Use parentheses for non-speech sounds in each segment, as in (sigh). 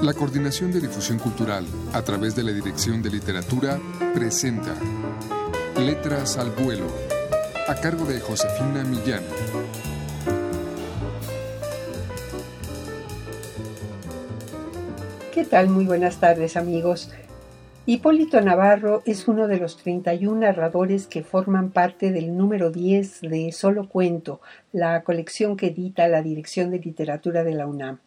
La Coordinación de Difusión Cultural, a través de la Dirección de Literatura, presenta Letras al Vuelo, a cargo de Josefina Millán. ¿Qué tal? Muy buenas tardes amigos. Hipólito Navarro es uno de los 31 narradores que forman parte del número 10 de Solo Cuento, la colección que edita la Dirección de Literatura de la UNAM.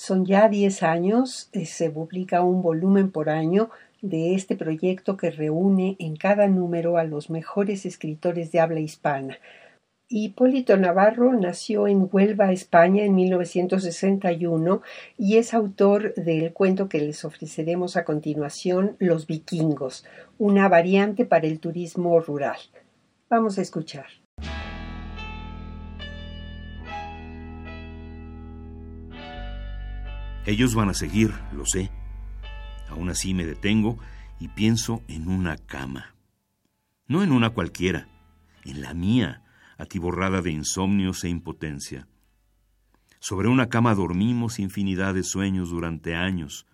Son ya 10 años, eh, se publica un volumen por año de este proyecto que reúne en cada número a los mejores escritores de habla hispana. Hipólito Navarro nació en Huelva, España, en 1961 y es autor del cuento que les ofreceremos a continuación, Los vikingos, una variante para el turismo rural. Vamos a escuchar. Ellos van a seguir, lo sé. Aún así me detengo y pienso en una cama. No en una cualquiera, en la mía, atiborrada de insomnios e impotencia. Sobre una cama dormimos infinidad de sueños durante años,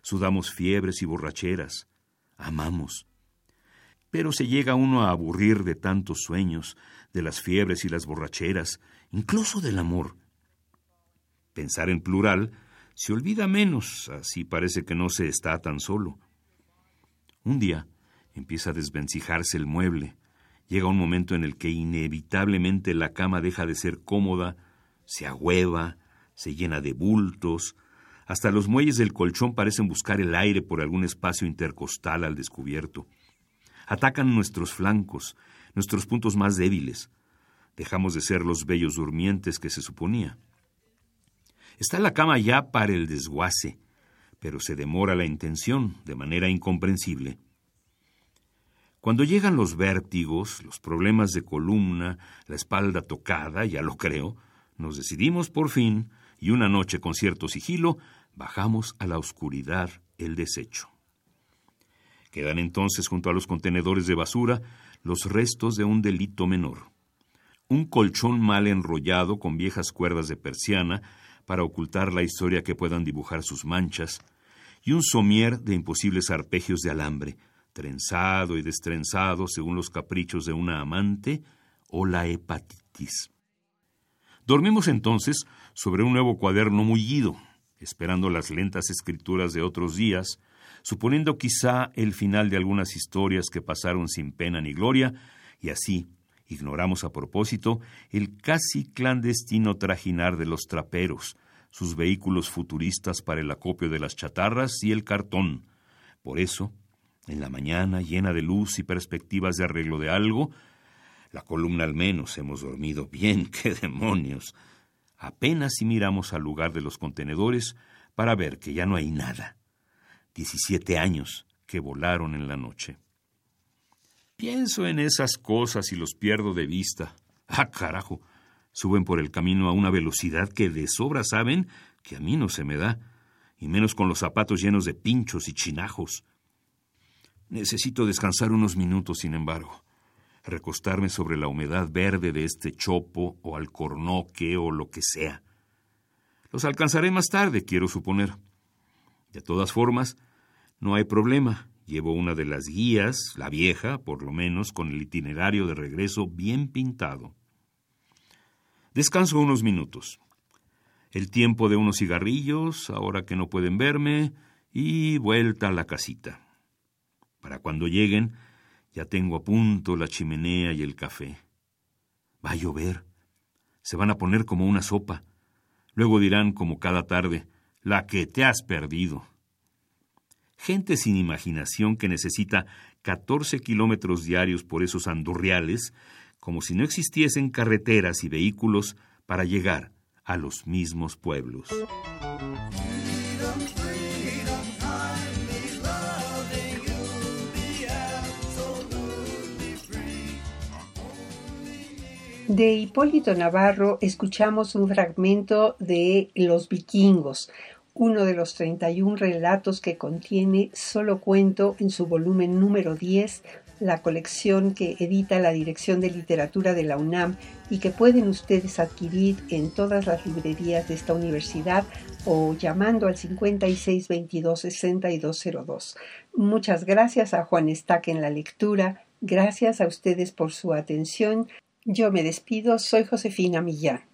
sudamos fiebres y borracheras, amamos. Pero se llega uno a aburrir de tantos sueños, de las fiebres y las borracheras, incluso del amor. Pensar en plural se olvida menos, así parece que no se está tan solo. Un día empieza a desvencijarse el mueble, llega un momento en el que inevitablemente la cama deja de ser cómoda, se agüeva, se llena de bultos, hasta los muelles del colchón parecen buscar el aire por algún espacio intercostal al descubierto. Atacan nuestros flancos, nuestros puntos más débiles. Dejamos de ser los bellos durmientes que se suponía. Está la cama ya para el desguace, pero se demora la intención de manera incomprensible. Cuando llegan los vértigos, los problemas de columna, la espalda tocada, ya lo creo, nos decidimos por fin, y una noche con cierto sigilo, bajamos a la oscuridad el desecho. Quedan entonces junto a los contenedores de basura los restos de un delito menor. Un colchón mal enrollado con viejas cuerdas de persiana para ocultar la historia que puedan dibujar sus manchas, y un somier de imposibles arpegios de alambre, trenzado y destrenzado según los caprichos de una amante o la hepatitis. Dormimos entonces sobre un nuevo cuaderno mullido, esperando las lentas escrituras de otros días, suponiendo quizá el final de algunas historias que pasaron sin pena ni gloria, y así ignoramos a propósito el casi clandestino trajinar de los traperos, sus vehículos futuristas para el acopio de las chatarras y el cartón. Por eso, en la mañana llena de luz y perspectivas de arreglo de algo, la columna al menos hemos dormido bien, (laughs) qué demonios. Apenas si miramos al lugar de los contenedores para ver que ya no hay nada. Diecisiete años que volaron en la noche. Pienso en esas cosas y los pierdo de vista. Ah, carajo. Suben por el camino a una velocidad que de sobra saben que a mí no se me da, y menos con los zapatos llenos de pinchos y chinajos. Necesito descansar unos minutos, sin embargo, recostarme sobre la humedad verde de este chopo o alcornoque o lo que sea. Los alcanzaré más tarde, quiero suponer. De todas formas, no hay problema. Llevo una de las guías, la vieja, por lo menos, con el itinerario de regreso bien pintado. Descanso unos minutos. El tiempo de unos cigarrillos, ahora que no pueden verme, y vuelta a la casita. Para cuando lleguen, ya tengo a punto la chimenea y el café. Va a llover. Se van a poner como una sopa. Luego dirán, como cada tarde, la que te has perdido gente sin imaginación que necesita 14 kilómetros diarios por esos andurriales, como si no existiesen carreteras y vehículos para llegar a los mismos pueblos. De Hipólito Navarro escuchamos un fragmento de Los vikingos, uno de los 31 relatos que contiene Solo Cuento en su volumen número 10, la colección que edita la Dirección de Literatura de la UNAM y que pueden ustedes adquirir en todas las librerías de esta universidad o llamando al 5622-6202. Muchas gracias a Juan Estaque en la lectura, gracias a ustedes por su atención. Yo me despido, soy Josefina Millán.